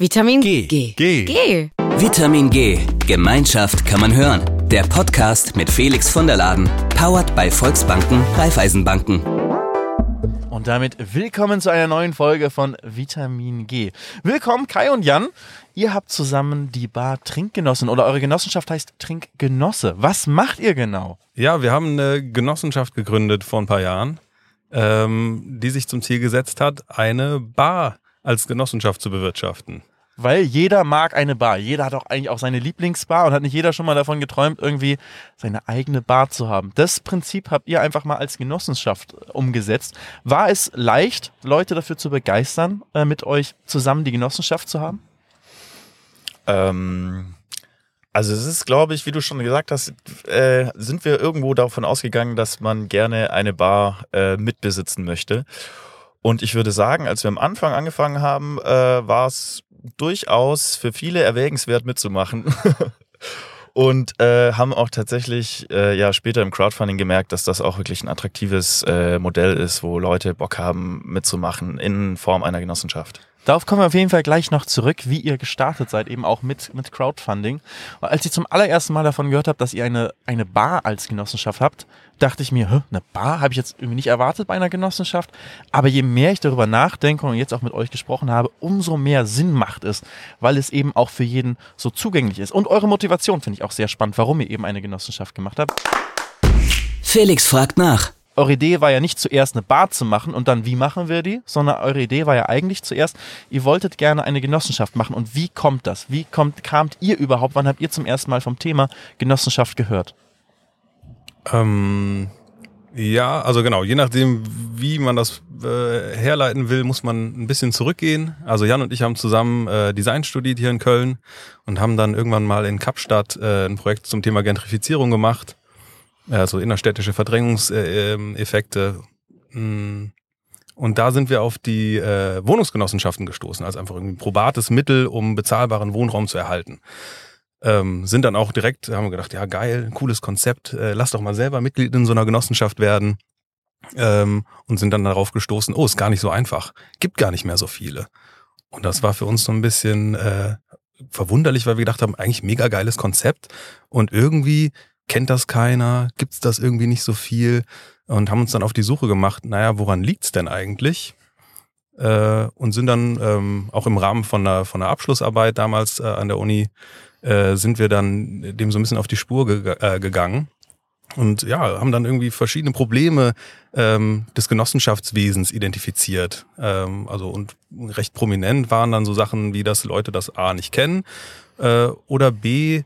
Vitamin G. G. G. G. Vitamin G. Gemeinschaft kann man hören. Der Podcast mit Felix von der Laden. Powered bei Volksbanken, Raiffeisenbanken. Und damit willkommen zu einer neuen Folge von Vitamin G. Willkommen Kai und Jan. Ihr habt zusammen die Bar Trinkgenossen oder eure Genossenschaft heißt Trinkgenosse. Was macht ihr genau? Ja, wir haben eine Genossenschaft gegründet vor ein paar Jahren, ähm, die sich zum Ziel gesetzt hat, eine Bar als Genossenschaft zu bewirtschaften. Weil jeder mag eine Bar. Jeder hat auch eigentlich auch seine Lieblingsbar und hat nicht jeder schon mal davon geträumt, irgendwie seine eigene Bar zu haben. Das Prinzip habt ihr einfach mal als Genossenschaft umgesetzt. War es leicht, Leute dafür zu begeistern, äh, mit euch zusammen die Genossenschaft zu haben? Ähm, also es ist, glaube ich, wie du schon gesagt hast, äh, sind wir irgendwo davon ausgegangen, dass man gerne eine Bar äh, mitbesitzen möchte. Und ich würde sagen, als wir am Anfang angefangen haben, äh, war es durchaus für viele erwägenswert mitzumachen. Und äh, haben auch tatsächlich äh, ja später im Crowdfunding gemerkt, dass das auch wirklich ein attraktives äh, Modell ist, wo Leute Bock haben mitzumachen in Form einer Genossenschaft. Darauf kommen wir auf jeden Fall gleich noch zurück, wie ihr gestartet seid, eben auch mit, mit Crowdfunding. Und als ich zum allerersten Mal davon gehört habe, dass ihr eine, eine Bar als Genossenschaft habt, dachte ich mir, eine Bar habe ich jetzt irgendwie nicht erwartet bei einer Genossenschaft. Aber je mehr ich darüber nachdenke und jetzt auch mit euch gesprochen habe, umso mehr Sinn macht es, weil es eben auch für jeden so zugänglich ist. Und eure Motivation finde ich auch sehr spannend, warum ihr eben eine Genossenschaft gemacht habt. Felix fragt nach. Eure Idee war ja nicht zuerst eine Bar zu machen und dann wie machen wir die, sondern eure Idee war ja eigentlich zuerst, ihr wolltet gerne eine Genossenschaft machen. Und wie kommt das? Wie kommt, kamt ihr überhaupt? Wann habt ihr zum ersten Mal vom Thema Genossenschaft gehört? Ähm, ja, also genau, je nachdem, wie man das äh, herleiten will, muss man ein bisschen zurückgehen. Also Jan und ich haben zusammen äh, Design studiert hier in Köln und haben dann irgendwann mal in Kapstadt äh, ein Projekt zum Thema Gentrifizierung gemacht. Also innerstädtische Verdrängungseffekte. Und da sind wir auf die äh, Wohnungsgenossenschaften gestoßen, als einfach irgendwie ein probates Mittel, um bezahlbaren Wohnraum zu erhalten. Ähm, sind dann auch direkt, haben wir gedacht, ja geil, cooles Konzept, äh, lass doch mal selber Mitglied in so einer Genossenschaft werden. Ähm, und sind dann darauf gestoßen, oh, ist gar nicht so einfach, gibt gar nicht mehr so viele. Und das war für uns so ein bisschen äh, verwunderlich, weil wir gedacht haben, eigentlich mega geiles Konzept und irgendwie kennt das keiner, gibt's das irgendwie nicht so viel und haben uns dann auf die Suche gemacht, naja, woran liegt's denn eigentlich? Äh, und sind dann ähm, auch im Rahmen von einer, von einer Abschlussarbeit damals äh, an der Uni, äh, sind wir dann dem so ein bisschen auf die Spur ge äh, gegangen und ja, haben dann irgendwie verschiedene Probleme ähm, des Genossenschaftswesens identifiziert. Ähm, also und recht prominent waren dann so Sachen wie, dass Leute das A nicht kennen äh, oder B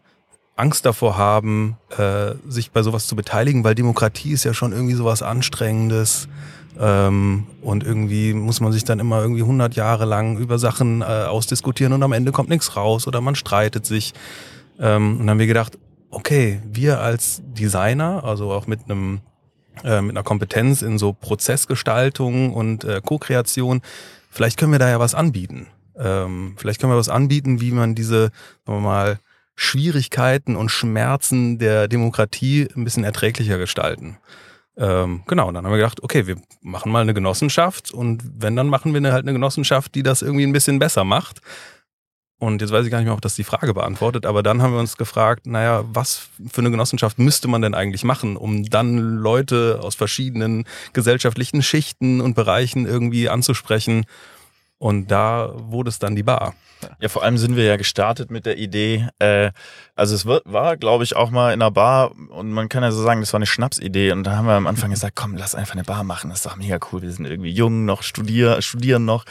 Angst davor haben, äh, sich bei sowas zu beteiligen, weil Demokratie ist ja schon irgendwie sowas Anstrengendes. Ähm, und irgendwie muss man sich dann immer irgendwie 100 Jahre lang über Sachen äh, ausdiskutieren und am Ende kommt nichts raus oder man streitet sich. Ähm, und dann haben wir gedacht, okay, wir als Designer, also auch mit einem äh, mit einer Kompetenz in so Prozessgestaltung und äh, Co-Kreation, vielleicht können wir da ja was anbieten. Ähm, vielleicht können wir was anbieten, wie man diese, sagen wir mal, Schwierigkeiten und Schmerzen der Demokratie ein bisschen erträglicher gestalten. Ähm, genau, und dann haben wir gedacht, okay, wir machen mal eine Genossenschaft und wenn, dann machen wir eine, halt eine Genossenschaft, die das irgendwie ein bisschen besser macht. Und jetzt weiß ich gar nicht mehr, ob das die Frage beantwortet, aber dann haben wir uns gefragt, naja, was für eine Genossenschaft müsste man denn eigentlich machen, um dann Leute aus verschiedenen gesellschaftlichen Schichten und Bereichen irgendwie anzusprechen. Und da wurde es dann die Bar. Ja, vor allem sind wir ja gestartet mit der Idee, äh, also es war, glaube ich, auch mal in einer Bar und man kann ja so sagen, das war eine Schnapsidee und da haben wir am Anfang gesagt, komm, lass einfach eine Bar machen, das ist doch mega cool, wir sind irgendwie jung noch, studier, studieren noch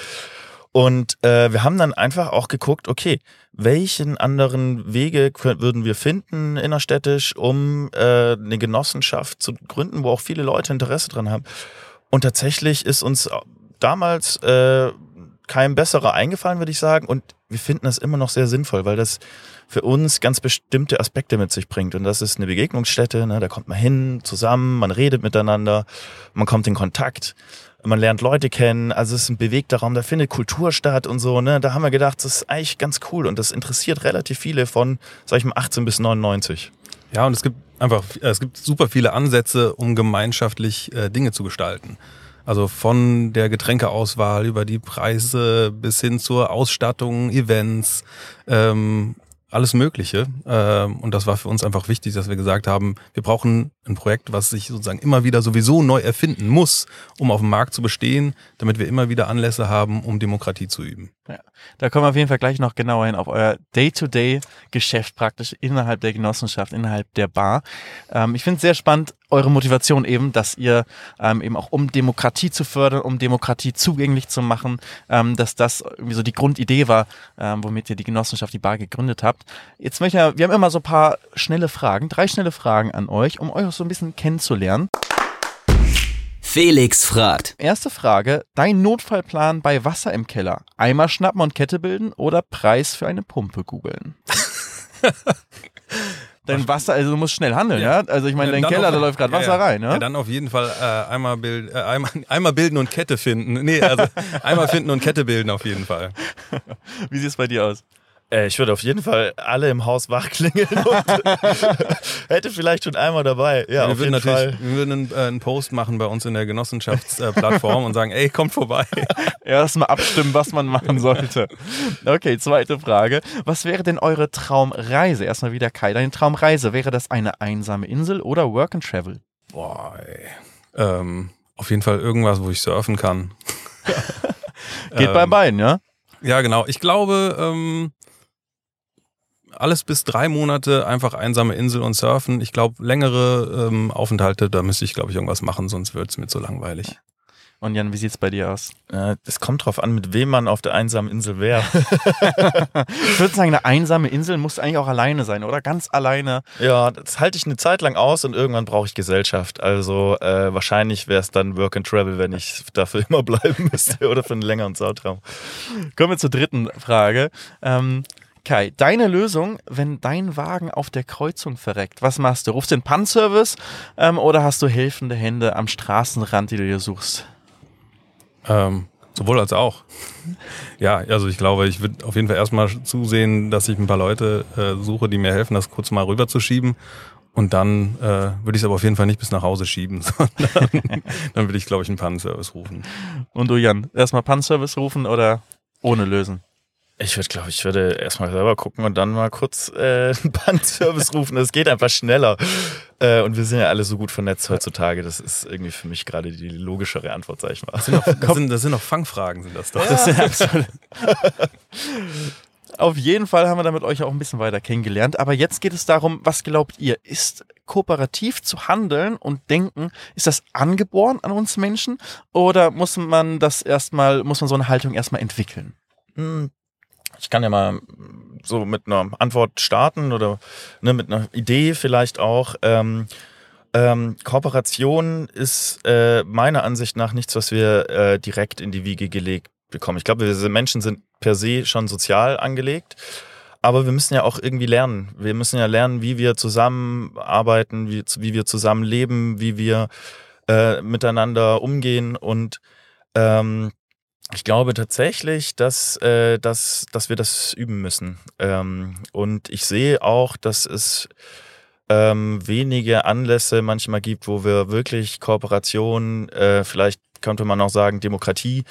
und äh, wir haben dann einfach auch geguckt, okay, welchen anderen Wege würden wir finden innerstädtisch, um äh, eine Genossenschaft zu gründen, wo auch viele Leute Interesse dran haben. Und tatsächlich ist uns damals äh, kein besserer eingefallen, würde ich sagen. Und wir finden das immer noch sehr sinnvoll, weil das für uns ganz bestimmte Aspekte mit sich bringt. Und das ist eine Begegnungsstätte, ne? da kommt man hin, zusammen, man redet miteinander, man kommt in Kontakt, man lernt Leute kennen, also es ist ein bewegter Raum, da findet Kultur statt und so. Ne? Da haben wir gedacht, das ist eigentlich ganz cool und das interessiert relativ viele von, sag ich mal, 18 bis 99. Ja, und es gibt einfach, es gibt super viele Ansätze, um gemeinschaftlich äh, Dinge zu gestalten. Also von der Getränkeauswahl über die Preise bis hin zur Ausstattung, Events, ähm, alles Mögliche. Ähm, und das war für uns einfach wichtig, dass wir gesagt haben, wir brauchen ein Projekt, was sich sozusagen immer wieder sowieso neu erfinden muss, um auf dem Markt zu bestehen, damit wir immer wieder Anlässe haben, um Demokratie zu üben. Ja, da kommen wir auf jeden Fall gleich noch genauer hin auf euer Day-to-Day-Geschäft praktisch innerhalb der Genossenschaft, innerhalb der Bar. Ähm, ich finde es sehr spannend, eure Motivation eben, dass ihr ähm, eben auch um Demokratie zu fördern, um Demokratie zugänglich zu machen, ähm, dass das irgendwie so die Grundidee war, ähm, womit ihr die Genossenschaft, die Bar gegründet habt. Jetzt möchte ich, wir haben immer so ein paar schnelle Fragen, drei schnelle Fragen an euch, um euch auch so ein bisschen kennenzulernen. Felix fragt. Erste Frage, dein Notfallplan bei Wasser im Keller. Eimer schnappen und Kette bilden oder Preis für eine Pumpe googeln? Dein Wasser, also du musst schnell handeln, ja? Ja. Also ich meine, Ja, dein dann Keller, auf- da läuft gerade ja, Wasser ja. rein, ne? Ja, dann auf jeden Fall äh, einmal, bild, äh, einmal, einmal bilden und Kette finden. Nee, also einmal finden und Kette bilden auf jeden Fall. Wie sieht es bei dir aus? Äh, ich würde auf jeden Fall alle im Haus wachklingeln und hätte vielleicht schon einmal dabei. Ja, wir auf würden jeden Fall. wir würden einen, äh, einen Post machen bei uns in der Genossenschaftsplattform und sagen, ey, kommt vorbei. Erstmal abstimmen, was man machen sollte. Okay, zweite Frage. Was wäre denn eure Traumreise? Erstmal wieder Kai, deine Traumreise. Wäre das eine einsame Insel oder Work and Travel? Boah, ey. Ähm, auf jeden Fall irgendwas, wo ich surfen kann. Geht Ähm, bei beiden, ja? Ja, genau. Ich glaube, ähm, alles bis drei Monate einfach einsame Insel und surfen. Ich glaube, längere ähm, Aufenthalte, da müsste ich, glaube ich, irgendwas machen, sonst wird es mir zu langweilig. Und Jan, wie sieht's bei dir aus? Äh, Es kommt drauf an, mit wem man auf der einsamen Insel wäre. Ich würde sagen, eine einsame Insel muss eigentlich auch alleine sein, oder? Ganz alleine. ja, das halte ich eine Zeit lang aus und irgendwann brauche ich Gesellschaft. Also äh, wahrscheinlich wäre es dann Work and Travel, wenn ich dafür immer bleiben müsste oder für einen längeren Zeitraum. Kommen wir zur dritten Frage. Ähm, Kai, deine Lösung, wenn dein Wagen auf der Kreuzung verreckt, was machst du? Rufst du den Pan-Service ähm, oder hast du helfende Hände am Straßenrand, die du dir suchst? Ähm, sowohl als auch. Ja, also ich glaube, ich würde auf jeden Fall erstmal zusehen, dass ich ein paar Leute äh, suche, die mir helfen, das kurz mal rüberzuschieben. Und dann äh, würde ich es aber auf jeden Fall nicht bis nach Hause schieben, sondern dann würde ich, glaube ich, einen Pannenservice rufen. Und du, Jan, erstmal Pan-Service rufen oder ohne lösen? Ich würde, glaube ich, würde erstmal selber gucken und dann mal kurz äh, einen Bandservice rufen. Das geht einfach schneller. Äh, und wir sind ja alle so gut vernetzt heutzutage. Das ist irgendwie für mich gerade die logischere Antwort, sag ich mal. Das sind noch, das sind, das sind noch Fangfragen, sind das doch. Das ist absolut. Auf jeden Fall haben wir damit euch auch ein bisschen weiter kennengelernt. Aber jetzt geht es darum, was glaubt ihr? Ist kooperativ zu handeln und denken, ist das angeboren an uns Menschen? Oder muss man das erstmal, muss man so eine Haltung erstmal entwickeln? Hm, Ich kann ja mal so mit einer Antwort starten oder ne, mit einer Idee vielleicht auch. Ähm, ähm, Kooperation ist äh, meiner Ansicht nach nichts, was wir äh, direkt in die Wiege gelegt bekommen. Ich glaube, wir Menschen sind per se schon sozial angelegt. Aber wir müssen ja auch irgendwie lernen. Wir müssen ja lernen, wie wir zusammenarbeiten, wie, wie wir zusammenleben, wie wir äh, miteinander umgehen. Und ähm, ich glaube tatsächlich, dass, äh, dass, dass wir das üben müssen. Ähm, und ich sehe auch, dass es ähm, wenige Anlässe manchmal gibt, wo wir wirklich Kooperation, äh, vielleicht könnte man auch sagen Demokratie,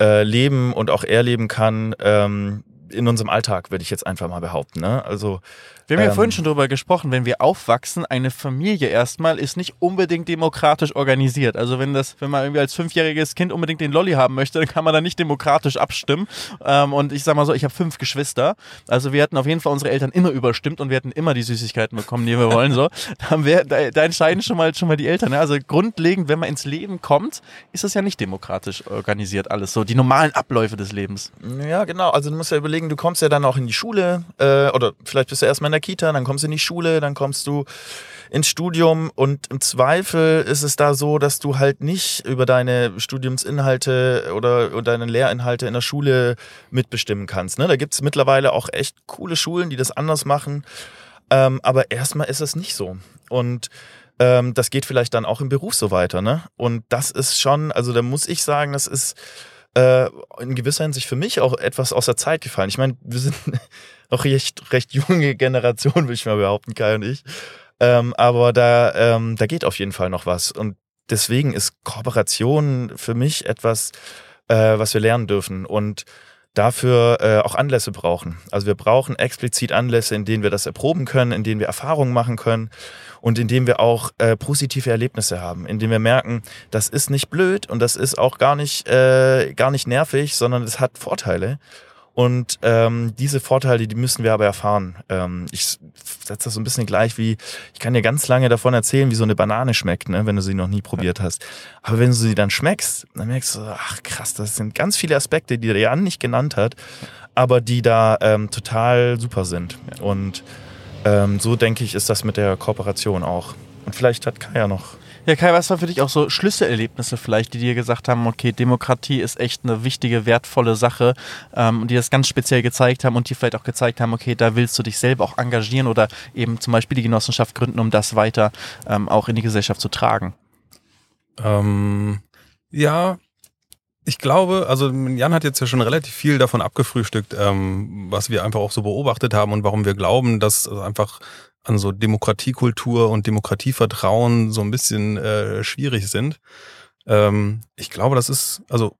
äh, leben und auch erleben kann. Ähm, in unserem Alltag, würde ich jetzt einfach mal behaupten. Ne? Also Wir haben ja Ähm. vorhin schon darüber gesprochen, wenn wir aufwachsen, eine Familie erstmal ist nicht unbedingt demokratisch organisiert. Also wenn das, wenn man irgendwie als fünfjähriges Kind unbedingt den Lolli haben möchte, dann kann man da nicht demokratisch abstimmen. Ähm, und ich sag mal so, ich habe fünf Geschwister. Also wir hatten auf jeden Fall unsere Eltern immer überstimmt und wir hatten immer die Süßigkeiten bekommen, die wir wollen. So, da, wir, da, da entscheiden schon mal schon mal die Eltern. Ne? Also grundlegend, wenn man ins Leben kommt, ist das ja nicht demokratisch organisiert alles. So die normalen Abläufe des Lebens. Ja, genau. Also du musst ja überlegen, du kommst ja dann auch in die Schule äh, oder vielleicht bist du erstmal in der Kita, dann kommst du in die Schule, dann kommst du ins Studium und im Zweifel ist es da so, dass du halt nicht über deine Studiumsinhalte oder, oder deine Lehrinhalte in der Schule mitbestimmen kannst. Ne? Da gibt es mittlerweile auch echt coole Schulen, die das anders machen. Ähm, aber erstmal ist es nicht so. Und ähm, das geht vielleicht dann auch im Beruf so weiter. Ne? Und das ist schon, also da muss ich sagen, das ist äh, in gewisser Hinsicht für mich auch etwas aus der Zeit gefallen. Ich meine, wir sind noch recht, recht junge Generation, würde ich mal behaupten, Kai und ich. Ähm, aber da, ähm, da geht auf jeden Fall noch was. Und deswegen ist Kooperation für mich etwas, äh, was wir lernen dürfen und dafür äh, auch Anlässe brauchen. Also wir brauchen explizit Anlässe, in denen wir das erproben können, in denen wir Erfahrungen machen können und in denen wir auch äh, positive Erlebnisse haben, in denen wir merken, das ist nicht blöd und das ist auch gar nicht, äh, gar nicht nervig, sondern es hat Vorteile. Und ähm, diese Vorteile, die müssen wir aber erfahren. Ähm, ich setze das so ein bisschen gleich wie, ich kann dir ganz lange davon erzählen, wie so eine Banane schmeckt, ne, wenn du sie noch nie probiert hast. Aber wenn du sie dann schmeckst, dann merkst du, ach krass, das sind ganz viele Aspekte, die der Jan nicht genannt hat, aber die da ähm, total super sind. Und ähm, so denke ich, ist das mit der Kooperation auch. Und vielleicht hat Kaya noch ja, Kai, was war für dich auch so Schlüsselerlebnisse vielleicht, die dir gesagt haben, okay, Demokratie ist echt eine wichtige, wertvolle Sache ähm, die das ganz speziell gezeigt haben und die vielleicht auch gezeigt haben, okay, da willst du dich selber auch engagieren oder eben zum Beispiel die Genossenschaft gründen, um das weiter ähm, auch in die Gesellschaft zu tragen? Ähm, ja, ich glaube, also Jan hat jetzt ja schon relativ viel davon abgefrühstückt, ähm, was wir einfach auch so beobachtet haben und warum wir glauben, dass einfach an so Demokratiekultur und Demokratievertrauen so ein bisschen äh, schwierig sind. Ähm, ich glaube, das ist, also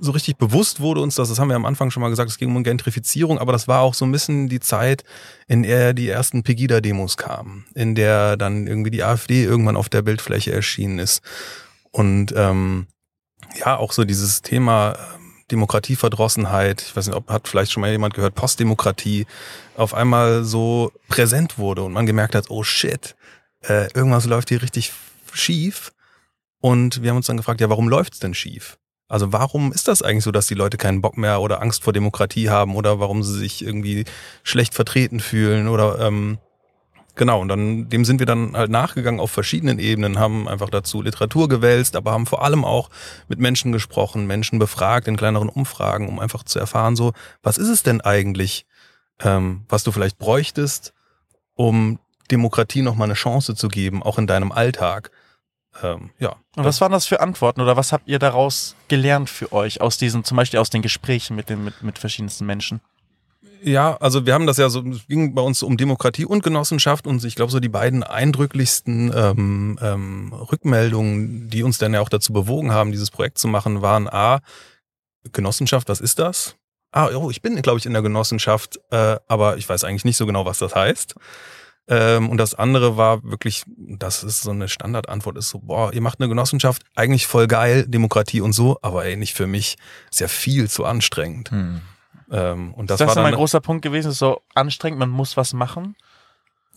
so richtig bewusst wurde uns das, das haben wir am Anfang schon mal gesagt, es ging um Gentrifizierung, aber das war auch so ein bisschen die Zeit, in der die ersten Pegida-Demos kamen, in der dann irgendwie die AfD irgendwann auf der Bildfläche erschienen ist. Und ähm, ja, auch so dieses Thema Demokratieverdrossenheit, ich weiß nicht, ob hat vielleicht schon mal jemand gehört, Postdemokratie, auf einmal so präsent wurde und man gemerkt hat, oh shit, äh, irgendwas läuft hier richtig schief. Und wir haben uns dann gefragt, ja, warum läuft's denn schief? Also warum ist das eigentlich so, dass die Leute keinen Bock mehr oder Angst vor Demokratie haben oder warum sie sich irgendwie schlecht vertreten fühlen oder ähm, Genau, und dann, dem sind wir dann halt nachgegangen auf verschiedenen Ebenen, haben einfach dazu Literatur gewälzt, aber haben vor allem auch mit Menschen gesprochen, Menschen befragt in kleineren Umfragen, um einfach zu erfahren, so, was ist es denn eigentlich, ähm, was du vielleicht bräuchtest, um Demokratie nochmal eine Chance zu geben, auch in deinem Alltag. Ähm, ja. Und was waren das für Antworten oder was habt ihr daraus gelernt für euch aus diesen, zum Beispiel aus den Gesprächen mit den mit, mit verschiedensten Menschen? Ja, also wir haben das ja so, es ging bei uns um Demokratie und Genossenschaft und ich glaube so die beiden eindrücklichsten ähm, ähm, Rückmeldungen, die uns dann ja auch dazu bewogen haben, dieses Projekt zu machen, waren A, Genossenschaft, was ist das? Ah, oh, ich bin, glaube ich, in der Genossenschaft, äh, aber ich weiß eigentlich nicht so genau, was das heißt. Ähm, und das andere war wirklich, das ist so eine Standardantwort, ist so, boah, ihr macht eine Genossenschaft, eigentlich voll geil, Demokratie und so, aber ey, nicht für mich, ist ja viel zu anstrengend. Hm. Ähm, und das, das war dann, ein großer Punkt gewesen, ist so anstrengend, man muss was machen.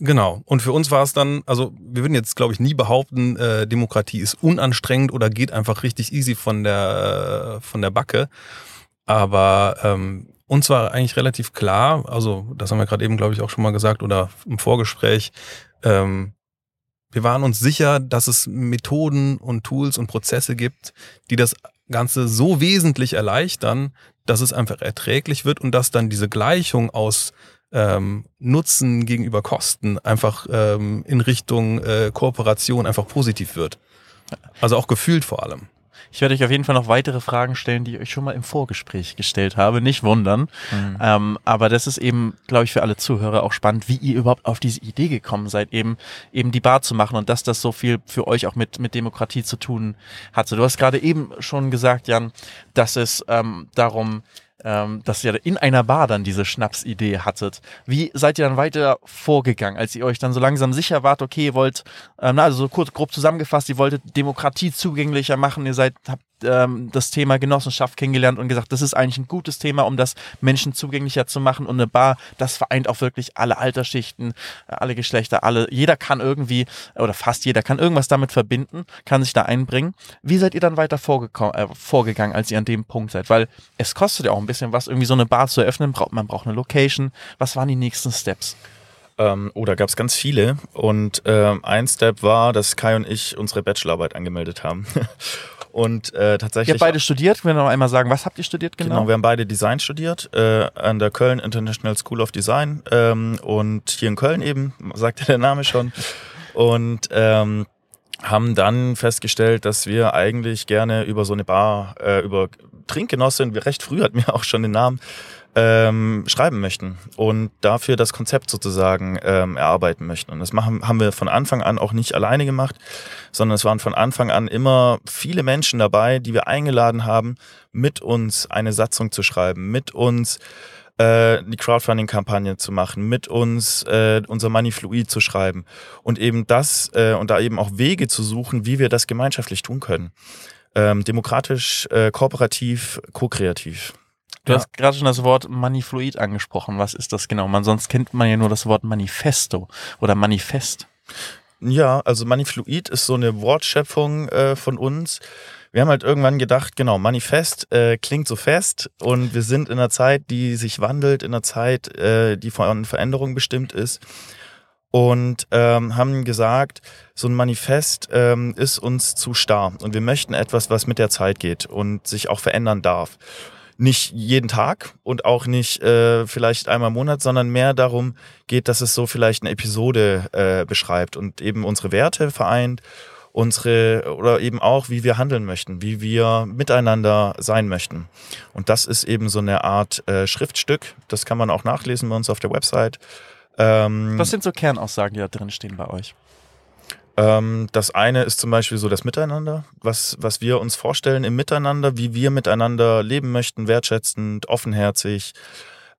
Genau. Und für uns war es dann, also wir würden jetzt, glaube ich, nie behaupten, äh, Demokratie ist unanstrengend oder geht einfach richtig easy von der, äh, von der Backe. Aber ähm, uns war eigentlich relativ klar, also das haben wir gerade eben, glaube ich, auch schon mal gesagt oder im Vorgespräch, ähm, wir waren uns sicher, dass es Methoden und Tools und Prozesse gibt, die das Ganze so wesentlich erleichtern, dass es einfach erträglich wird und dass dann diese Gleichung aus ähm, Nutzen gegenüber Kosten einfach ähm, in Richtung äh, Kooperation einfach positiv wird. Also auch gefühlt vor allem. Ich werde euch auf jeden Fall noch weitere Fragen stellen, die ich euch schon mal im Vorgespräch gestellt habe. Nicht wundern. Mhm. Ähm, aber das ist eben, glaube ich, für alle Zuhörer auch spannend, wie ihr überhaupt auf diese Idee gekommen seid, eben, eben die Bar zu machen und dass das so viel für euch auch mit, mit Demokratie zu tun hatte. Du hast gerade eben schon gesagt, Jan, dass es ähm, darum ähm, dass ihr in einer Bar dann diese Schnapsidee hattet. Wie seid ihr dann weiter vorgegangen, als ihr euch dann so langsam sicher wart, okay, ihr wollt, ähm, na, also so kurz grob zusammengefasst, ihr wolltet Demokratie zugänglicher machen, ihr seid, habt ähm, das Thema Genossenschaft kennengelernt und gesagt, das ist eigentlich ein gutes Thema, um das Menschen zugänglicher zu machen. Und eine Bar, das vereint auch wirklich alle Altersschichten, äh, alle Geschlechter, alle. Jeder kann irgendwie, oder fast jeder kann irgendwas damit verbinden, kann sich da einbringen. Wie seid ihr dann weiter äh, vorgegangen, als ihr an dem Punkt seid? Weil es kostet ja auch ein bisschen was, irgendwie so eine Bar zu eröffnen. Man braucht eine Location. Was waren die nächsten Steps? Ähm, oh, da gab es ganz viele. Und ähm, ein Step war, dass Kai und ich unsere Bachelorarbeit angemeldet haben. Und äh, tatsächlich. Ihr habt beide studiert. Können wir noch einmal sagen, was habt ihr studiert genau? Genau, wir haben beide Design studiert äh, an der Köln International School of Design ähm, und hier in Köln eben, sagt ja der Name schon. Und ähm, haben dann festgestellt, dass wir eigentlich gerne über so eine Bar, äh, über Trinkgenossin, recht früh hatten wir auch schon den Namen, ähm, schreiben möchten und dafür das Konzept sozusagen ähm, erarbeiten möchten. Und das machen, haben wir von Anfang an auch nicht alleine gemacht, sondern es waren von Anfang an immer viele Menschen dabei, die wir eingeladen haben, mit uns eine Satzung zu schreiben, mit uns äh, die Crowdfunding-Kampagne zu machen, mit uns äh, unser Money Fluid zu schreiben und eben das äh, und da eben auch Wege zu suchen, wie wir das gemeinschaftlich tun können. Ähm, demokratisch, äh, kooperativ, ko-kreativ. Du Ja. hast gerade schon das Wort Manifluid angesprochen. Was ist das genau? Man, sonst kennt man ja nur das Wort Manifesto oder Manifest. Ja, also Manifluid ist so eine Wortschöpfung äh, von uns. Wir haben halt irgendwann gedacht, genau, Manifest äh, klingt so fest und wir sind in einer Zeit, die sich wandelt, in einer Zeit, äh, die von Veränderung bestimmt ist. Und ähm, haben gesagt, so ein Manifest ähm, ist uns zu starr und wir möchten etwas, was mit der Zeit geht und sich auch verändern darf. Nicht jeden Tag und auch nicht äh, vielleicht einmal im Monat, sondern mehr darum geht, dass es so vielleicht eine Episode äh, beschreibt und eben unsere Werte vereint, unsere oder eben auch, wie wir handeln möchten, wie wir miteinander sein möchten. Und das ist eben so eine Art äh, Schriftstück. Das kann man auch nachlesen bei uns auf der Website. Ähm, Was sind so Kernaussagen, die da drin stehen bei euch? Ähm, das eine ist zum Beispiel so das Miteinander, was, was wir uns vorstellen im Miteinander, wie wir miteinander leben möchten, wertschätzend, offenherzig.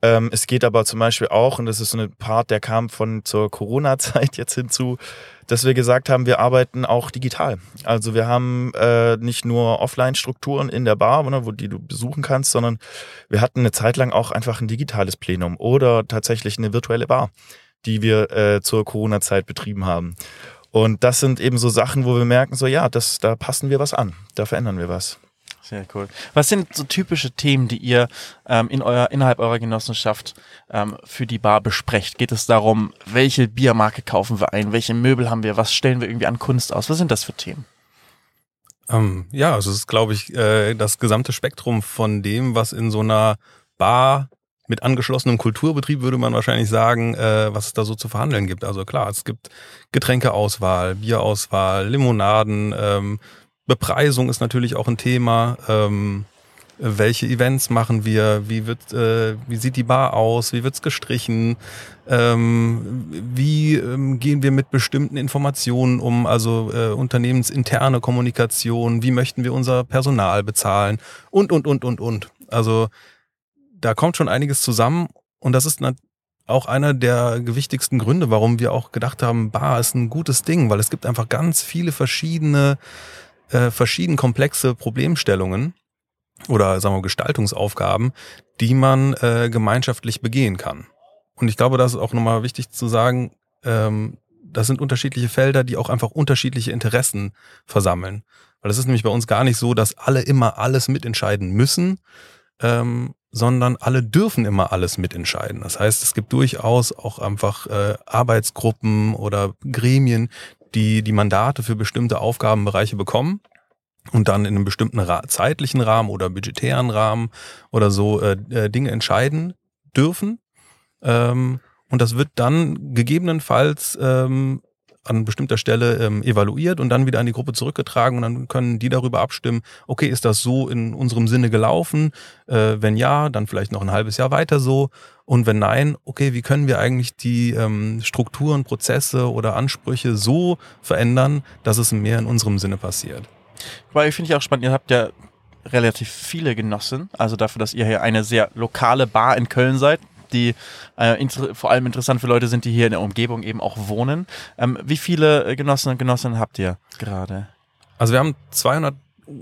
Ähm, es geht aber zum Beispiel auch, und das ist so ein Part, der kam von zur Corona-Zeit jetzt hinzu, dass wir gesagt haben, wir arbeiten auch digital. Also wir haben äh, nicht nur Offline-Strukturen in der Bar, ne, wo die du besuchen kannst, sondern wir hatten eine Zeit lang auch einfach ein digitales Plenum oder tatsächlich eine virtuelle Bar, die wir äh, zur Corona-Zeit betrieben haben. Und das sind eben so Sachen, wo wir merken, so ja, das, da passen wir was an, da verändern wir was. Sehr cool. Was sind so typische Themen, die ihr ähm, in euer, innerhalb eurer Genossenschaft ähm, für die Bar besprecht? Geht es darum, welche Biermarke kaufen wir ein? Welche Möbel haben wir? Was stellen wir irgendwie an Kunst aus? Was sind das für Themen? Ähm, ja, also es ist, glaube ich, äh, das gesamte Spektrum von dem, was in so einer Bar mit angeschlossenem Kulturbetrieb würde man wahrscheinlich sagen, äh, was es da so zu verhandeln gibt. Also klar, es gibt Getränkeauswahl, Bierauswahl, Limonaden, ähm, Bepreisung ist natürlich auch ein Thema. Ähm, welche Events machen wir? Wie wird, äh, wie sieht die Bar aus? Wie wird's gestrichen? Ähm, wie ähm, gehen wir mit bestimmten Informationen um? Also äh, unternehmensinterne Kommunikation. Wie möchten wir unser Personal bezahlen? Und und und und und. Also da kommt schon einiges zusammen und das ist auch einer der gewichtigsten Gründe, warum wir auch gedacht haben, Bar ist ein gutes Ding, weil es gibt einfach ganz viele verschiedene, äh, verschieden komplexe Problemstellungen oder sagen wir Gestaltungsaufgaben, die man äh, gemeinschaftlich begehen kann. Und ich glaube, das ist auch nochmal wichtig zu sagen, ähm, das sind unterschiedliche Felder, die auch einfach unterschiedliche Interessen versammeln. Weil es ist nämlich bei uns gar nicht so, dass alle immer alles mitentscheiden müssen, ähm, sondern alle dürfen immer alles mitentscheiden. Das heißt, es gibt durchaus auch einfach äh, Arbeitsgruppen oder Gremien, die die Mandate für bestimmte Aufgabenbereiche bekommen und dann in einem bestimmten Ra zeitlichen Rahmen oder budgetären Rahmen oder so äh, äh, Dinge entscheiden dürfen. Ähm, und das wird dann gegebenenfalls ähm, an bestimmter Stelle ähm, evaluiert und dann wieder an die Gruppe zurückgetragen und dann können die darüber abstimmen, okay, ist das so in unserem Sinne gelaufen? Äh, wenn ja, dann vielleicht noch ein halbes Jahr weiter so. Und wenn nein, okay, wie können wir eigentlich die ähm, Strukturen, Prozesse oder Ansprüche so verändern, dass es mehr in unserem Sinne passiert? Weil finde ich auch spannend, ihr habt ja relativ viele Genossen, also dafür, dass ihr hier eine sehr lokale Bar in Köln seid, die äh, vor allem interessant für Leute sind, die hier in der Umgebung eben auch wohnen. Ähm, wie viele Genossen und Genossinnen habt ihr gerade? Also wir haben 200,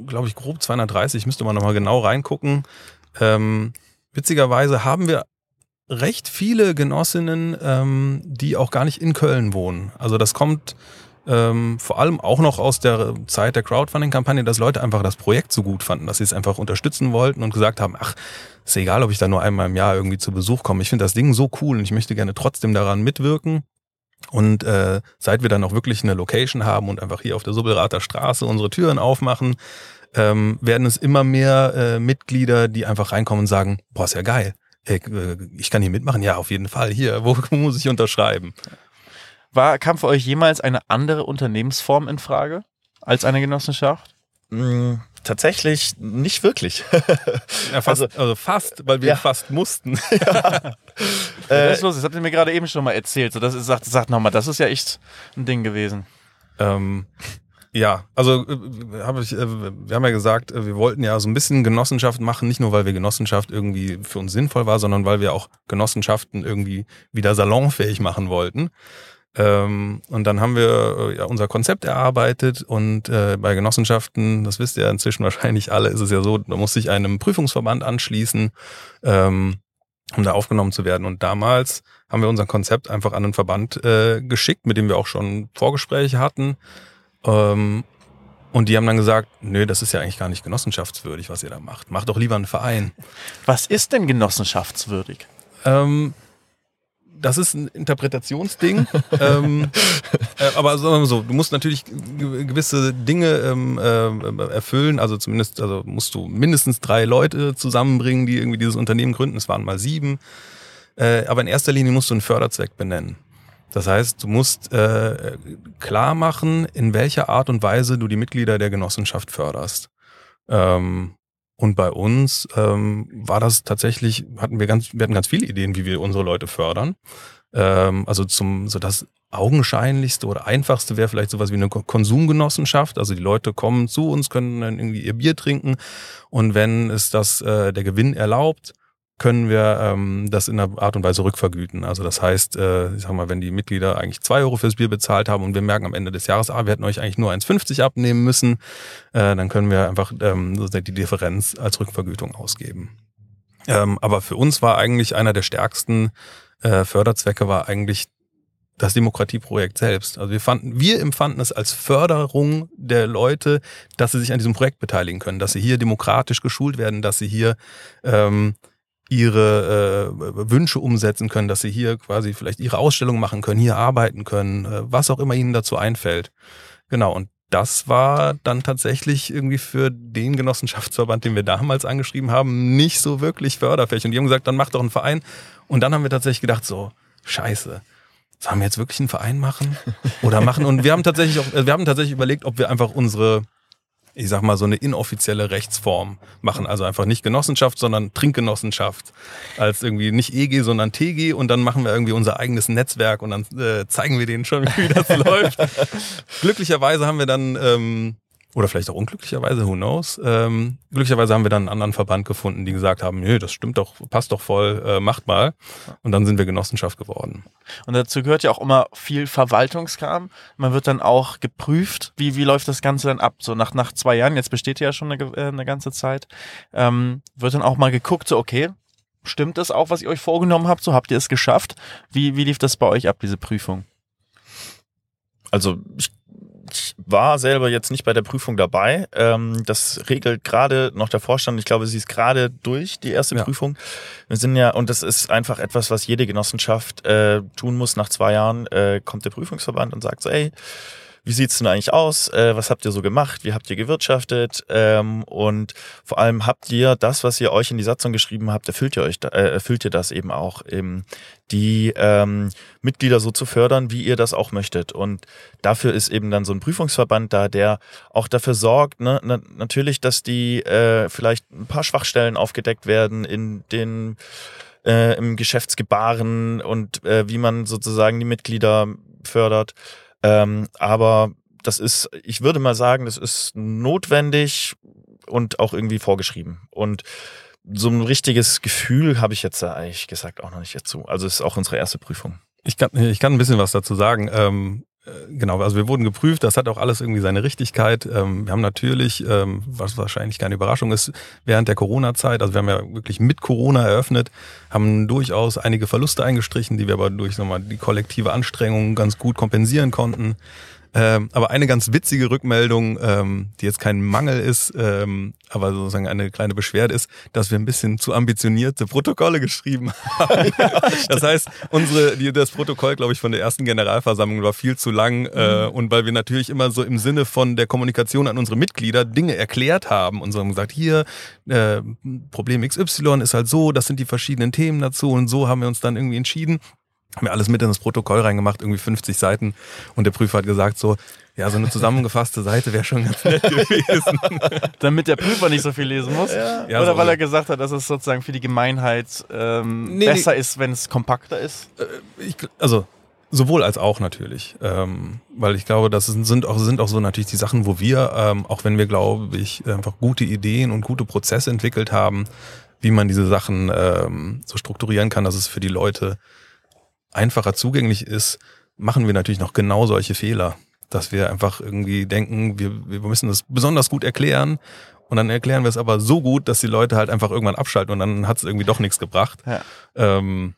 glaube ich, grob 230, müsste man nochmal genau reingucken. Ähm, witzigerweise haben wir recht viele Genossinnen, ähm, die auch gar nicht in Köln wohnen. Also das kommt ähm, vor allem auch noch aus der Zeit der Crowdfunding-Kampagne, dass Leute einfach das Projekt so gut fanden, dass sie es einfach unterstützen wollten und gesagt haben, ach, ist egal, ob ich da nur einmal im Jahr irgendwie zu Besuch komme. Ich finde das Ding so cool und ich möchte gerne trotzdem daran mitwirken. Und äh, seit wir dann auch wirklich eine Location haben und einfach hier auf der Subbelrater Straße unsere Türen aufmachen, ähm, werden es immer mehr äh, Mitglieder, die einfach reinkommen und sagen, boah, ist ja geil. Ey, äh, ich kann hier mitmachen, ja, auf jeden Fall. Hier, wo, wo muss ich unterschreiben? War, kam für euch jemals eine andere Unternehmensform in Frage als eine Genossenschaft? Mm, tatsächlich nicht wirklich. Ja, fast, Also- also, fast, weil wir Ja. fast mussten. Was ist los? Das habt ihr mir gerade eben schon mal erzählt. So, das ist, sagt, sagt nochmal, das ist ja echt ein Ding gewesen. Ähm, ja, also äh, hab ich, äh, wir haben ja gesagt, äh, wir wollten ja so ein bisschen Genossenschaft machen, nicht nur weil wir Genossenschaft irgendwie für uns sinnvoll war, sondern weil wir auch Genossenschaften irgendwie wieder salonfähig machen wollten. Ähm, und dann haben wir äh, ja unser Konzept erarbeitet und äh, bei Genossenschaften, das wisst ihr ja inzwischen wahrscheinlich alle, ist es ja so, man muss sich einem Prüfungsverband anschließen, ähm, um da aufgenommen zu werden. Und damals haben wir unser Konzept einfach an einen Verband äh, geschickt, mit dem wir auch schon Vorgespräche hatten. Ähm, und die haben dann gesagt, nö, das ist ja eigentlich gar nicht genossenschaftswürdig, was ihr da macht. Macht doch lieber einen Verein. Was ist denn genossenschaftswürdig? Ähm, das ist ein Interpretationsding. ähm, äh, aber sagen wir mal so, du musst natürlich ge- gewisse Dinge ähm, äh, erfüllen. Also zumindest, also musst du mindestens drei Leute zusammenbringen, die irgendwie dieses Unternehmen gründen. Es waren mal sieben. Äh, aber in erster Linie musst du einen Förderzweck benennen. Das heißt, du musst äh, klar machen, in welcher Art und Weise du die Mitglieder der Genossenschaft förderst. Ähm, und bei uns ähm, war das tatsächlich, hatten wir ganz, wir hatten ganz viele Ideen, wie wir unsere Leute fördern. Ähm, also zum, so das augenscheinlichste oder einfachste wäre vielleicht sowas wie eine Ko- Konsumgenossenschaft. Also die Leute kommen zu uns, können dann irgendwie ihr Bier trinken und wenn es das äh, der Gewinn erlaubt, können wir ähm, das in einer Art und Weise rückvergüten. Also das heißt, äh, ich sag mal, wenn die Mitglieder eigentlich zwei Euro fürs Bier bezahlt haben und wir merken am Ende des Jahres, ah, wir hätten euch eigentlich nur 1,50 abnehmen müssen, äh, dann können wir einfach ähm, die Differenz als Rückvergütung ausgeben. Ähm, aber für uns war eigentlich einer der stärksten äh, Förderzwecke war eigentlich das Demokratieprojekt selbst. Also wir fanden, wir empfanden es als Förderung der Leute, dass sie sich an diesem Projekt beteiligen können, dass sie hier demokratisch geschult werden, dass sie hier ähm, ihre äh, Wünsche umsetzen können, dass sie hier quasi vielleicht ihre Ausstellung machen können, hier arbeiten können, äh, was auch immer ihnen dazu einfällt. Genau, und das war dann tatsächlich irgendwie für den Genossenschaftsverband, den wir damals angeschrieben haben, nicht so wirklich förderfähig. Und die haben gesagt, dann mach doch einen Verein. Und dann haben wir tatsächlich gedacht, so, scheiße, sollen wir jetzt wirklich einen Verein machen? Oder machen? Und wir haben tatsächlich auch, äh, wir haben tatsächlich überlegt, ob wir einfach unsere, ich sag mal, so eine inoffizielle Rechtsform machen. Also einfach nicht Genossenschaft, sondern Trinkgenossenschaft. Als irgendwie nicht EG, sondern TG. Und dann machen wir irgendwie unser eigenes Netzwerk und dann äh, zeigen wir denen schon, wie das läuft. Glücklicherweise haben wir dann, ähm, oder vielleicht auch unglücklicherweise, who knows, ähm, glücklicherweise haben wir dann einen anderen Verband gefunden, die gesagt haben, nö, das stimmt doch, passt doch voll, äh, macht mal. Und dann sind wir Genossenschaft geworden. Und dazu gehört ja auch immer viel Verwaltungskram. Man wird dann auch geprüft, wie, wie läuft das Ganze dann ab? So nach, nach zwei Jahren, jetzt besteht ja schon eine, äh, eine ganze Zeit, ähm, wird dann auch mal geguckt, so okay, stimmt das auch, was ihr euch vorgenommen habt? So habt ihr es geschafft? Wie, wie lief das bei euch ab, diese Prüfung? Also ich war selber jetzt nicht bei der Prüfung dabei. Ähm, das regelt gerade noch der Vorstand. Ich glaube, sie ist gerade durch, die erste Ja. Prüfung. Wir sind ja, und das ist einfach etwas, was jede Genossenschaft äh, tun muss. Nach zwei Jahren äh, kommt der Prüfungsverband und sagt so, ey, wie sieht's denn eigentlich aus? Äh, was habt ihr so gemacht? Wie habt ihr gewirtschaftet? Ähm, und vor allem habt ihr das, was ihr euch in die Satzung geschrieben habt, erfüllt ihr euch, da, äh, erfüllt ihr das eben auch, eben die ähm, Mitglieder so zu fördern, wie ihr das auch möchtet. Und dafür ist eben dann so ein Prüfungsverband da, der auch dafür sorgt, ne, na, natürlich, dass die äh, vielleicht ein paar Schwachstellen aufgedeckt werden in den äh, im Geschäftsgebaren und äh, wie man sozusagen die Mitglieder fördert. Ähm, aber das ist, ich würde mal sagen, das ist notwendig und auch irgendwie vorgeschrieben. Und so ein richtiges Gefühl habe ich jetzt da eigentlich gesagt auch noch nicht dazu. Also es ist auch unsere erste Prüfung. Ich kann, ich kann ein bisschen was dazu sagen. Ähm, äh, genau, also wir wurden geprüft, das hat auch alles irgendwie seine Richtigkeit. Ähm, wir haben natürlich, ähm, was wahrscheinlich keine Überraschung ist, während der Corona-Zeit, also wir haben ja wirklich mit Corona eröffnet, haben durchaus einige Verluste eingestrichen, die wir aber durch nochmal die kollektive Anstrengung ganz gut kompensieren konnten. Ähm, aber eine ganz witzige Rückmeldung, ähm, die jetzt kein Mangel ist, ähm, aber sozusagen eine kleine Beschwerde ist, dass wir ein bisschen zu ambitionierte Protokolle geschrieben haben. das heißt, unsere, die, das Protokoll, glaube ich, von der ersten Generalversammlung war viel zu lang äh, und weil wir natürlich immer so im Sinne von der Kommunikation an unsere Mitglieder Dinge erklärt haben und so haben gesagt, hier, äh, Problem XY ist halt so, das sind die verschiedenen Themen dazu und so haben wir uns dann irgendwie entschieden haben wir alles mit in das Protokoll reingemacht, irgendwie 50 Seiten. Und der Prüfer hat gesagt so, ja, so eine zusammengefasste Seite wäre schon ganz nett gewesen. Damit der Prüfer nicht so viel lesen muss? Ja, Oder so- weil er gesagt hat, dass es sozusagen für die Gemeinheit ähm, Nee, besser nee. ist, wenn es kompakter ist? ich, gl- also sowohl als auch natürlich, ähm, weil ich glaube, das sind sind auch sind auch so natürlich die Sachen, wo wir, ähm, auch wenn wir glaube ich einfach gute Ideen und gute Prozesse entwickelt haben, wie man diese Sachen ähm, so strukturieren kann, dass es für die Leute einfacher zugänglich ist, machen wir natürlich noch genau solche Fehler, dass wir einfach irgendwie denken, wir, wir müssen das besonders gut erklären. Und dann erklären wir es aber so gut, dass die Leute halt einfach irgendwann abschalten und dann hat es irgendwie doch nichts gebracht. Ja. Ähm,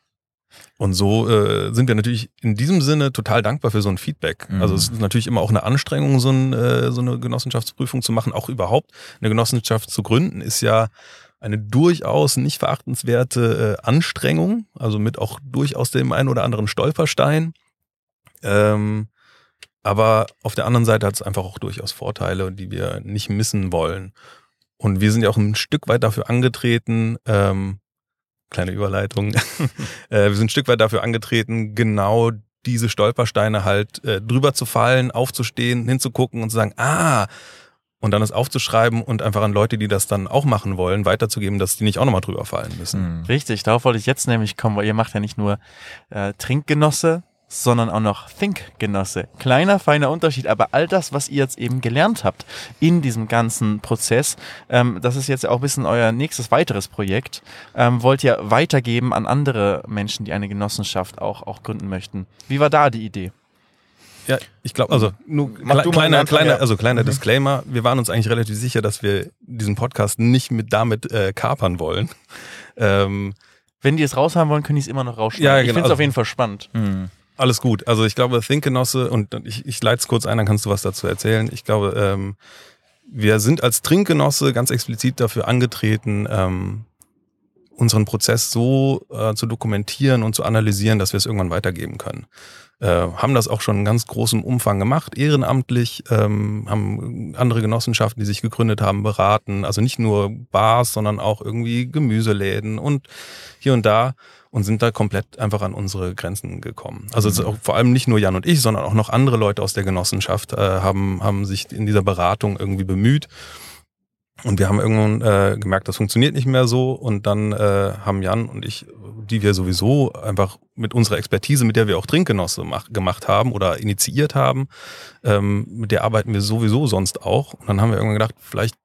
und so äh, sind wir natürlich in diesem Sinne total dankbar für so ein Feedback. Mhm. Also es ist natürlich immer auch eine Anstrengung, so, ein, äh, so eine Genossenschaftsprüfung zu machen. Auch überhaupt eine Genossenschaft zu gründen, ist ja eine durchaus nicht verachtenswerte äh, Anstrengung. Also mit auch durchaus dem einen oder anderen Stolperstein. Ähm, aber auf der anderen Seite hat es einfach auch durchaus Vorteile, die wir nicht missen wollen. Und wir sind ja auch ein Stück weit dafür angetreten, ähm, kleine Überleitung, äh, wir sind ein Stück weit dafür angetreten, genau diese Stolpersteine halt äh, drüber zu fallen, aufzustehen, hinzugucken und zu sagen, ah, und dann es aufzuschreiben und einfach an Leute, die das dann auch machen wollen, weiterzugeben, dass die nicht auch nochmal drüber fallen müssen. Mhm. Richtig, darauf wollte ich jetzt nämlich kommen, weil ihr macht ja nicht nur äh, Trinkgenosse, sondern auch noch Thinkgenosse. Kleiner, feiner Unterschied, aber all das, was ihr jetzt eben gelernt habt in diesem ganzen Prozess, ähm, das ist jetzt auch ein bisschen euer nächstes weiteres Projekt, ähm, wollt ihr weitergeben an andere Menschen, die eine Genossenschaft auch, auch gründen möchten. Wie war da die Idee? Ja, ich glaube, also nur Mach kle kleiner, kleiner, ja. also kleiner Disclaimer, wir waren uns eigentlich relativ sicher, dass wir diesen Podcast nicht mit damit äh, kapern wollen. Ähm, Wenn die es raushaben wollen, können die es immer noch rausschneiden. Ja, Ich genau. finde es auf jeden Fall spannend. Mhm. Alles gut. Also ich glaube, Thinkgenosse, und ich, ich leite es kurz ein, dann kannst du was dazu erzählen. Ich glaube, ähm, wir sind als Trinkgenosse ganz explizit dafür angetreten, ähm, unseren Prozess so äh, zu dokumentieren und zu analysieren, dass wir es irgendwann weitergeben können. Äh, haben das auch schon in ganz großem Umfang gemacht, ehrenamtlich, ähm, haben andere Genossenschaften, die sich gegründet haben, beraten. Also nicht nur Bars, sondern auch irgendwie Gemüseläden und hier und da und sind da komplett einfach an unsere Grenzen gekommen. Also ist auch vor allem nicht nur Jan und ich, sondern auch noch andere Leute aus der Genossenschaft äh, haben, haben sich in dieser Beratung irgendwie bemüht. Und wir haben irgendwann äh, gemerkt, das funktioniert nicht mehr so. Und dann äh, haben Jan und ich, die wir sowieso einfach mit unserer Expertise, mit der wir auch Trinkgenosse mach, gemacht haben oder initiiert haben, ähm, mit der arbeiten wir sowieso sonst auch. Und dann haben wir irgendwann gedacht, vielleicht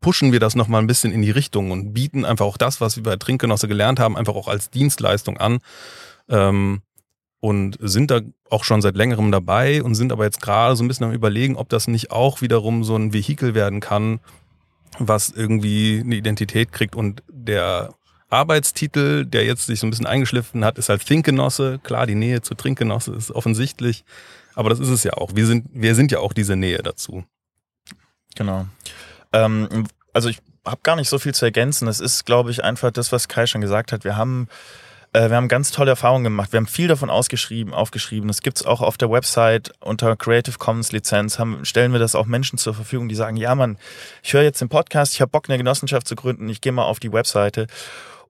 pushen wir das nochmal ein bisschen in die Richtung und bieten einfach auch das, was wir bei Trinkgenosse gelernt haben, einfach auch als Dienstleistung an. Ähm, und sind da auch schon seit längerem dabei und sind aber jetzt gerade so ein bisschen am überlegen, ob das nicht auch wiederum so ein Vehikel werden kann, was irgendwie eine Identität kriegt und der Arbeitstitel, der jetzt sich so ein bisschen eingeschliffen hat, ist halt Thinkgenosse. Klar, die Nähe zu Trinkgenosse ist offensichtlich, aber das ist es ja auch. Wir sind, wir sind ja auch diese Nähe dazu. Genau. Ähm, also ich habe gar nicht so viel zu ergänzen. Es ist, glaube ich, einfach das, was Kai schon gesagt hat. Wir haben äh, wir haben ganz tolle Erfahrungen gemacht. Wir haben viel davon ausgeschrieben, aufgeschrieben. Das gibt's auch auf der Website unter Creative Commons Lizenz. Haben, stellen wir das auch Menschen zur Verfügung, die sagen, ja Mann, ich höre jetzt den Podcast, ich habe Bock, eine Genossenschaft zu gründen, ich gehe mal auf die Webseite.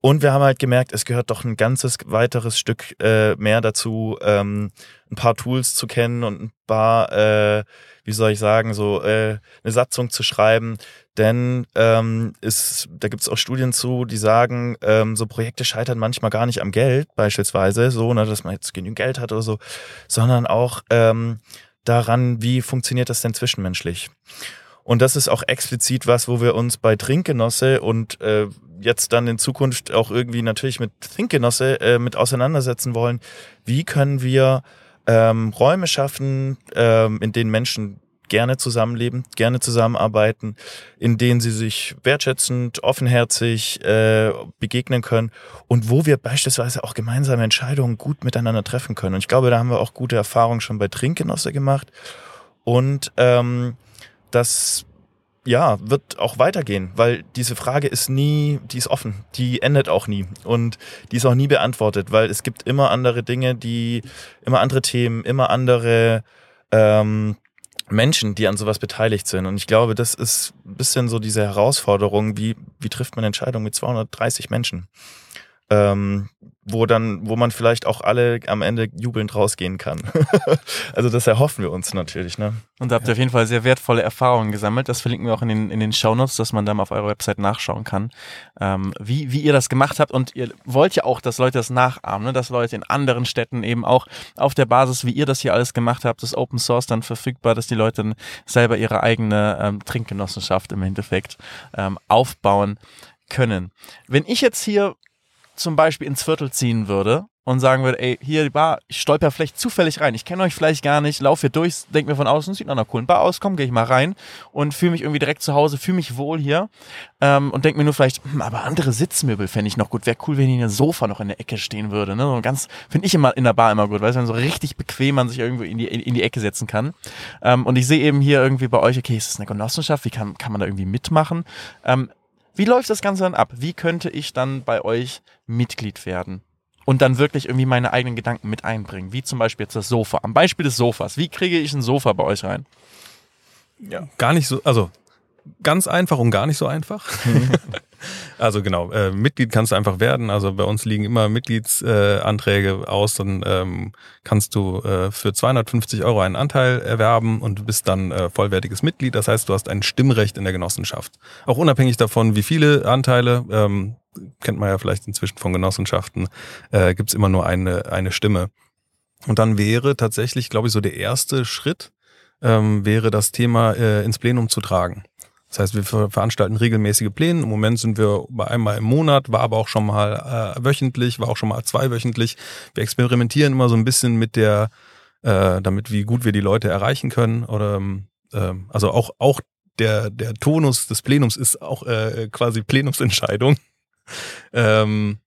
Und wir haben halt gemerkt, es gehört doch ein ganzes weiteres Stück äh, mehr dazu, ähm, ein paar Tools zu kennen und ein paar, äh, wie soll ich sagen, so äh, eine Satzung zu schreiben. Denn ähm, ist, da gibt es auch Studien zu, die sagen, ähm, so Projekte scheitern manchmal gar nicht am Geld, beispielsweise, so, ne, dass man jetzt genügend Geld hat oder so, sondern auch ähm, daran, wie funktioniert das denn zwischenmenschlich. Und das ist auch explizit was, wo wir uns bei Trinkgenosse und äh, jetzt dann in Zukunft auch irgendwie natürlich mit Thinkgenosse äh, mit auseinandersetzen wollen. Wie können wir ähm, Räume schaffen, ähm, in denen Menschen gerne zusammenleben, gerne zusammenarbeiten, in denen sie sich wertschätzend, offenherzig äh, begegnen können und wo wir beispielsweise auch gemeinsame Entscheidungen gut miteinander treffen können. Und ich glaube, da haben wir auch gute Erfahrungen schon bei Trinkgenosse gemacht. Und ähm, das ja, wird auch weitergehen, weil diese Frage ist nie, die ist offen, die endet auch nie und die ist auch nie beantwortet, weil es gibt immer andere Dinge, die, immer andere Themen, immer andere ähm, Menschen, die an sowas beteiligt sind. Und ich glaube, das ist ein bisschen so diese Herausforderung, wie, wie trifft man Entscheidungen mit 230 Menschen? ähm, wo dann, wo man vielleicht auch alle am Ende jubelnd rausgehen kann. also das erhoffen wir uns natürlich. Ne? Und da habt ihr auf jeden Fall sehr wertvolle Erfahrungen gesammelt. Das verlinken wir auch in den, in den Shownotes, dass man dann auf eurer Website nachschauen kann, ähm, wie, wie ihr das gemacht habt. Und ihr wollt ja auch, dass Leute das nachahmen, ne? dass Leute in anderen Städten eben auch auf der Basis, wie ihr das hier alles gemacht habt, das Open Source dann verfügbar, dass die Leute dann selber ihre eigene ähm, Trinkgenossenschaft im Endeffekt ähm, aufbauen können. Wenn ich jetzt hier zum Beispiel ins Viertel ziehen würde und sagen würde, ey, hier die Bar, ich stolper vielleicht zufällig rein. Ich kenne euch vielleicht gar nicht, laufe hier durch, denke mir von außen, sieht nach einer coolen Bar aus, komm, gehe ich mal rein und fühle mich irgendwie direkt zu Hause, fühle mich wohl hier ähm, und denke mir nur vielleicht, hm, aber andere Sitzmöbel fände ich noch gut. Wäre cool, wenn hier ein Sofa noch in der Ecke stehen würde. Ne? So ganz, finde ich immer in der Bar immer gut, weil es dann so richtig bequem man sich irgendwo in die, in die Ecke setzen kann. Ähm, und ich sehe eben hier irgendwie bei euch, okay, ist das eine Genossenschaft? Wie kann, kann man da irgendwie mitmachen? Ähm, wie läuft das Ganze dann ab? Wie könnte ich dann bei euch Mitglied werden? Und dann wirklich irgendwie meine eigenen Gedanken mit einbringen. Wie zum Beispiel jetzt das Sofa. Am Beispiel des Sofas. Wie kriege ich ein Sofa bei euch rein? Ja. Gar nicht so, also ganz einfach und gar nicht so einfach. also genau, äh, Mitglied kannst du einfach werden. Also bei uns liegen immer Mitgliedsanträge äh, aus. Dann ähm, kannst du äh, für 250 Euro einen Anteil erwerben und du bist dann äh, vollwertiges Mitglied. Das heißt, du hast ein Stimmrecht in der Genossenschaft. Auch unabhängig davon, wie viele Anteile, ähm, kennt man ja vielleicht inzwischen von Genossenschaften, äh, gibt immer nur eine, eine Stimme. Und dann wäre tatsächlich, glaube ich, so der erste Schritt, ähm, wäre das Thema äh, ins Plenum zu tragen. Das heißt, wir veranstalten regelmäßige Pläne. Im Moment sind wir bei einmal im Monat, war aber auch schon mal äh, wöchentlich, war auch schon mal zweiwöchentlich. Wir experimentieren immer so ein bisschen mit der, äh, damit wie gut wir die Leute erreichen können. Oder äh, also auch, auch der, der Tonus des Plenums ist auch äh, quasi Plenumsentscheidung. ähm,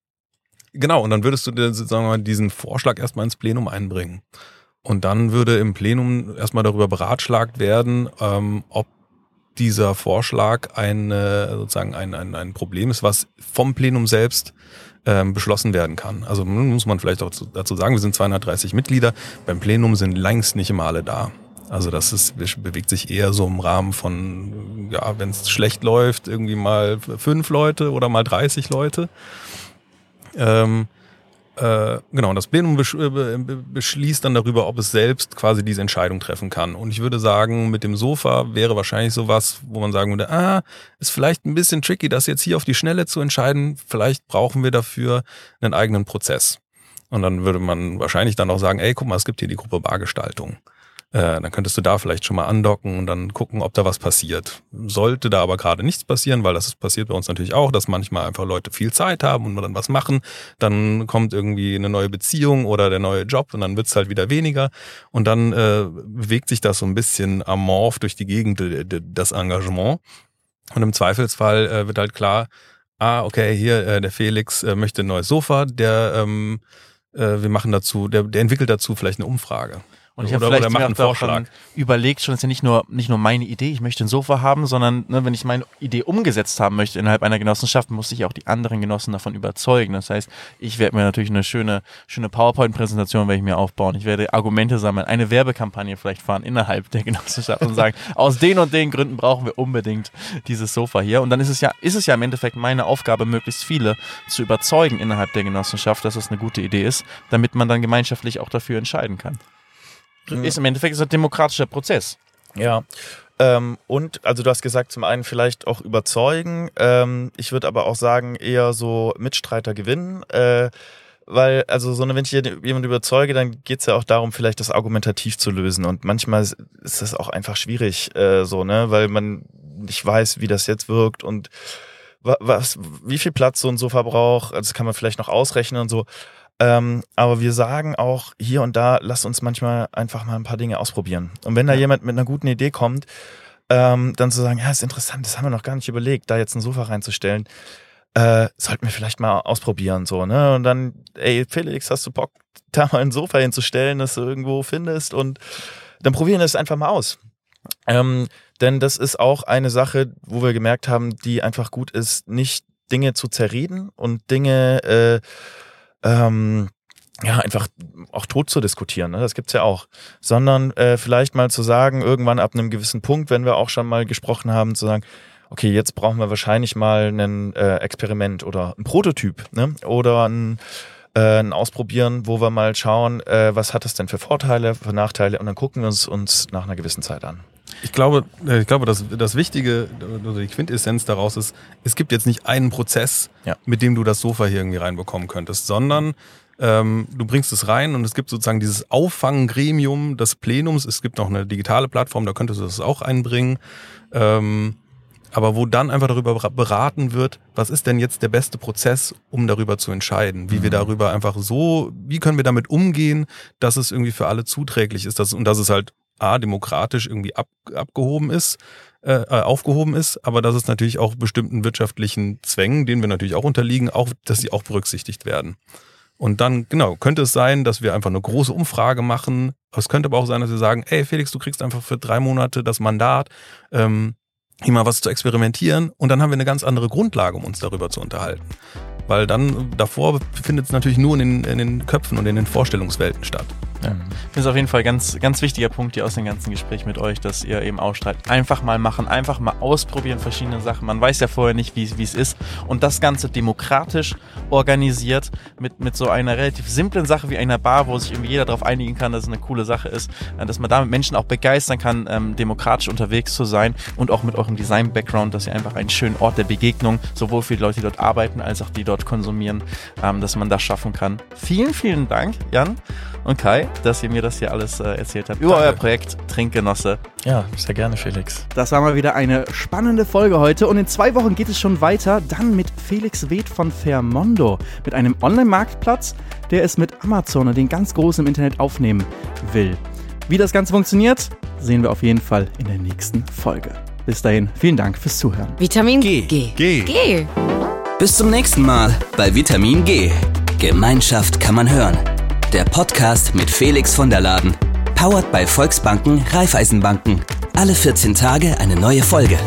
genau, und dann würdest du dir, sagen wir mal, diesen Vorschlag erstmal ins Plenum einbringen. Und dann würde im Plenum erstmal darüber beratschlagt werden, ähm, ob dieser Vorschlag ein, sozusagen ein, ein, ein Problem ist, was vom Plenum selbst ähm, beschlossen werden kann. Also muss man vielleicht auch dazu sagen, wir sind 230 Mitglieder, beim Plenum sind längst nicht immer alle da. Also das ist, bewegt sich eher so im Rahmen von, ja, wenn es schlecht läuft, irgendwie mal fünf Leute oder mal 30 Leute. Ähm, äh, genau, das Plenum äh, beschließt dann darüber, ob es selbst quasi diese Entscheidung treffen kann. Und ich würde sagen, mit dem Sofa wäre wahrscheinlich sowas, wo man sagen würde, ah, ist vielleicht ein bisschen tricky, das jetzt hier auf die Schnelle zu entscheiden. Vielleicht brauchen wir dafür einen eigenen Prozess. Und dann würde man wahrscheinlich dann auch sagen, ey, guck mal, es gibt hier die Gruppe Bargestaltung. Äh, dann könntest du da vielleicht schon mal andocken und dann gucken, ob da was passiert. Sollte da aber gerade nichts passieren, weil das passiert bei uns natürlich auch, dass manchmal einfach Leute viel Zeit haben und dann was machen, dann kommt irgendwie eine neue Beziehung oder der neue Job und dann wird's halt wieder weniger und dann äh, bewegt sich das so ein bisschen amorph durch die Gegend, das Engagement. Und im Zweifelsfall äh, wird halt klar, ah, okay, hier, äh, der Felix äh, möchte ein neues Sofa, der ähm, äh, wir machen dazu, der, der entwickelt dazu vielleicht eine Umfrage. Und ich habe vielleicht mir auch schon überlegt, schon ist ja nicht nur nicht nur meine Idee, ich möchte ein Sofa haben, sondern ne, wenn ich meine Idee umgesetzt haben möchte innerhalb einer Genossenschaft, muss ich auch die anderen Genossen davon überzeugen. Das heißt, ich werde mir natürlich eine schöne schöne PowerPoint-Präsentation werde ich mir aufbauen. Ich werde Argumente sammeln, eine Werbekampagne vielleicht fahren innerhalb der Genossenschaft und sagen, aus den und den Gründen brauchen wir unbedingt dieses Sofa hier. Und dann ist es ja ist es ja im Endeffekt meine Aufgabe, möglichst viele zu überzeugen innerhalb der Genossenschaft, dass das eine gute Idee ist, damit man dann gemeinschaftlich auch dafür entscheiden kann ist im Endeffekt ist ein demokratischer Prozess. Ja. Ähm, und, also du hast gesagt, zum einen vielleicht auch überzeugen. Ähm, ich würde aber auch sagen, eher so Mitstreiter gewinnen. Äh, weil, also so, wenn ich jemand überzeuge, dann geht's ja auch darum, vielleicht das argumentativ zu lösen. Und manchmal ist das auch einfach schwierig, äh, so, ne, weil man nicht weiß, wie das jetzt wirkt und was, wie viel Platz so ein Sofa braucht. Also das kann man vielleicht noch ausrechnen und so. Ähm, aber wir sagen auch hier und da, lass uns manchmal einfach mal ein paar Dinge ausprobieren. Und wenn da ja. jemand mit einer guten Idee kommt, ähm, dann zu sagen, ja, ist interessant, das haben wir noch gar nicht überlegt, da jetzt ein Sofa reinzustellen, äh, sollten wir vielleicht mal ausprobieren, so, ne? Und dann, ey, Felix, hast du Bock, da mal ein Sofa hinzustellen, das du irgendwo findest und dann probieren wir es einfach mal aus. Ähm, denn das ist auch eine Sache, wo wir gemerkt haben, die einfach gut ist, nicht Dinge zu zerreden und Dinge äh, ähm, ja, einfach auch tot zu diskutieren, ne? das gibt's ja auch, sondern äh, vielleicht mal zu sagen, irgendwann ab einem gewissen Punkt, wenn wir auch schon mal gesprochen haben, zu sagen, okay, jetzt brauchen wir wahrscheinlich mal ein äh, Experiment oder ein Prototyp ne? oder ein, äh, ein Ausprobieren, wo wir mal schauen, äh, was hat es denn für Vorteile, für Nachteile und dann gucken wir uns uns nach einer gewissen Zeit an. Ich glaube, äh, ich glaube, das, das Wichtige, also die Quintessenz daraus ist, es gibt jetzt nicht einen Prozess, Ja. mit dem du das Sofa hier irgendwie reinbekommen könntest, sondern ähm, du bringst es rein und es gibt sozusagen dieses Auffanggremium des Plenums. Es gibt noch eine digitale Plattform, da könntest du das auch einbringen. Ähm, aber wo dann einfach darüber beraten wird, was ist denn jetzt der beste Prozess, um darüber zu entscheiden, wie wir darüber einfach so, wie können wir damit umgehen, dass es irgendwie für alle zuträglich ist dass, und dass es halt a demokratisch irgendwie ab, abgehoben ist, äh, äh, aufgehoben ist, aber dass es natürlich auch bestimmten wirtschaftlichen Zwängen, denen wir natürlich auch unterliegen, auch, dass sie auch berücksichtigt werden. Und dann, genau, könnte es sein, dass wir einfach eine große Umfrage machen. Es könnte aber auch sein, dass wir sagen, ey Felix, du kriegst einfach für drei Monate das Mandat, ähm, hier mal was zu experimentieren. Und dann haben wir eine ganz andere Grundlage, um uns darüber zu unterhalten. Weil dann davor findet es natürlich nur in den, in den Köpfen und in den Vorstellungswelten statt. Ja. Das ist auf jeden Fall ganz, ganz wichtiger Punkt hier aus dem ganzen Gespräch mit euch, dass ihr eben ausstrahlt. Einfach mal machen, einfach mal ausprobieren verschiedene Sachen. Man weiß ja vorher nicht, wie wie es ist. Und das Ganze demokratisch organisiert mit, mit so einer relativ simplen Sache wie einer Bar, wo sich irgendwie jeder darauf einigen kann, dass es eine coole Sache ist, äh, dass man damit Menschen auch begeistern kann, ähm, demokratisch unterwegs zu sein und auch mit eurem Design-Background, dass ihr einfach einen schönen Ort der Begegnung, sowohl für die Leute, die dort arbeiten, als auch die dort konsumieren, ähm, dass man das schaffen kann. Vielen, vielen Dank, Jan und Kai, dass ihr mir das hier alles äh, erzählt habt über Danke. euer Projekt Trinkgenosse. Ja, sehr gerne, Felix. Das war mal wieder eine spannende Folge heute und in zwei Wochen geht es schon weiter, dann mit Felix Weth von Fairmondo, mit einem Online-Marktplatz, der es mit Amazon und den ganz Großen im Internet aufnehmen will. Wie das Ganze funktioniert, sehen wir auf jeden Fall in der nächsten Folge. Bis dahin, vielen Dank fürs Zuhören. Vitamin G. G. Geh! Geh. Bis zum nächsten Mal bei Vitamin G. Gemeinschaft kann man hören. Der Podcast mit Felix von der Laden. Powered bei Volksbanken, Raiffeisenbanken. Alle 14 Tage eine neue Folge.